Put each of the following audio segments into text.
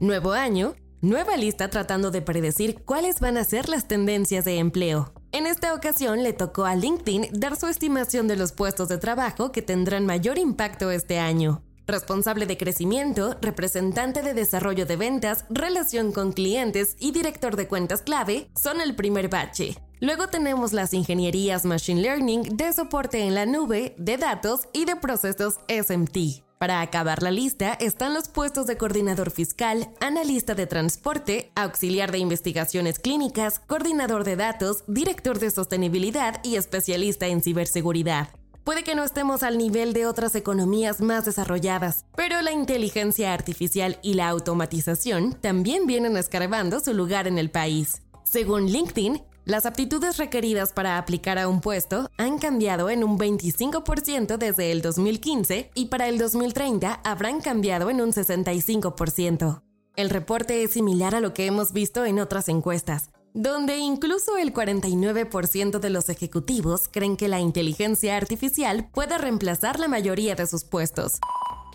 Nuevo año, nueva lista tratando de predecir cuáles van a ser las tendencias de empleo. En esta ocasión le tocó a LinkedIn dar su estimación de los puestos de trabajo que tendrán mayor impacto este año. Responsable de crecimiento, representante de desarrollo de ventas, relación con clientes y director de cuentas clave son el primer bache. Luego tenemos las ingenierías Machine Learning de soporte en la nube, de datos y de procesos SMT. Para acabar la lista están los puestos de coordinador fiscal, analista de transporte, auxiliar de investigaciones clínicas, coordinador de datos, director de sostenibilidad y especialista en ciberseguridad. Puede que no estemos al nivel de otras economías más desarrolladas, pero la inteligencia artificial y la automatización también vienen escarbando su lugar en el país. Según LinkedIn, las aptitudes requeridas para aplicar a un puesto han cambiado en un 25% desde el 2015 y para el 2030 habrán cambiado en un 65%. El reporte es similar a lo que hemos visto en otras encuestas, donde incluso el 49% de los ejecutivos creen que la inteligencia artificial puede reemplazar la mayoría de sus puestos.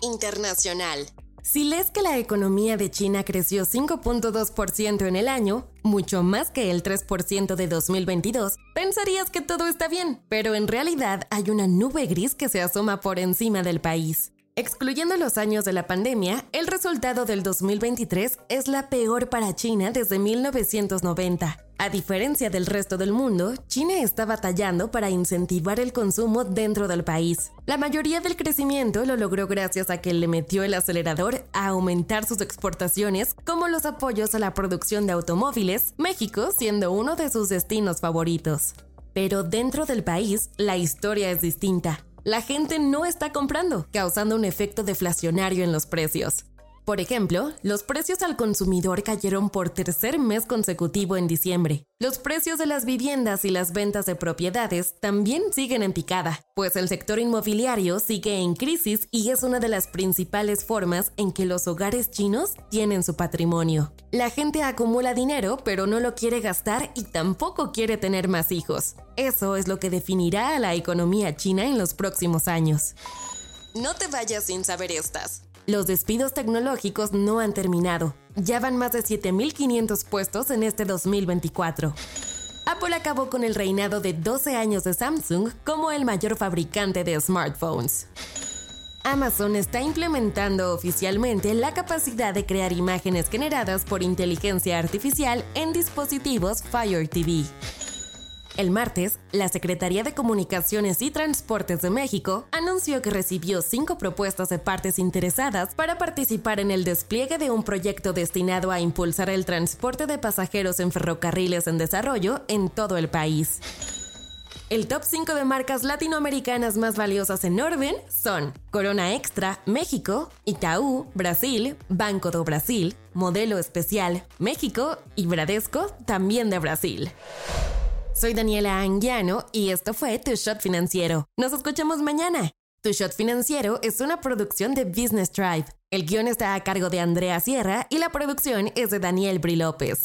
Internacional. Si lees que la economía de China creció 5.2% en el año, mucho más que el 3% de 2022, pensarías que todo está bien, pero en realidad hay una nube gris que se asoma por encima del país. Excluyendo los años de la pandemia, el resultado del 2023 es la peor para China desde 1990. A diferencia del resto del mundo, China está batallando para incentivar el consumo dentro del país. La mayoría del crecimiento lo logró gracias a que le metió el acelerador a aumentar sus exportaciones, como los apoyos a la producción de automóviles, México siendo uno de sus destinos favoritos. Pero dentro del país, la historia es distinta la gente no está comprando, causando un efecto deflacionario en los precios. Por ejemplo, los precios al consumidor cayeron por tercer mes consecutivo en diciembre. Los precios de las viviendas y las ventas de propiedades también siguen en picada, pues el sector inmobiliario sigue en crisis y es una de las principales formas en que los hogares chinos tienen su patrimonio. La gente acumula dinero pero no lo quiere gastar y tampoco quiere tener más hijos. Eso es lo que definirá a la economía china en los próximos años. No te vayas sin saber estas. Los despidos tecnológicos no han terminado. Ya van más de 7.500 puestos en este 2024. Apple acabó con el reinado de 12 años de Samsung como el mayor fabricante de smartphones. Amazon está implementando oficialmente la capacidad de crear imágenes generadas por inteligencia artificial en dispositivos Fire TV. El martes, la Secretaría de Comunicaciones y Transportes de México anunció que recibió cinco propuestas de partes interesadas para participar en el despliegue de un proyecto destinado a impulsar el transporte de pasajeros en ferrocarriles en desarrollo en todo el país. El top 5 de marcas latinoamericanas más valiosas en orden son Corona Extra, México, Itaú, Brasil, Banco do Brasil, Modelo Especial, México y Bradesco, también de Brasil. Soy Daniela Anguiano y esto fue Tu Shot Financiero. Nos escuchamos mañana. Tu Shot Financiero es una producción de Business Drive. El guion está a cargo de Andrea Sierra y la producción es de Daniel Bri López.